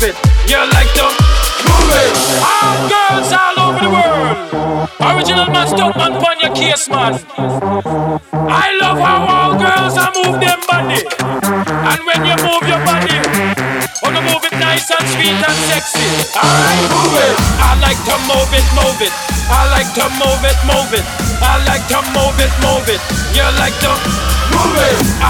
move it. You like to move it. All girls all over the world. Original Mad Stuntman, on your case, man. I love how all girls are move them body. And when you move your body, wanna move it nice and sweet and sexy. Alright, move it. I like to move it, move it. I like to move it, move it. I like to move it, move it. You like to move it. I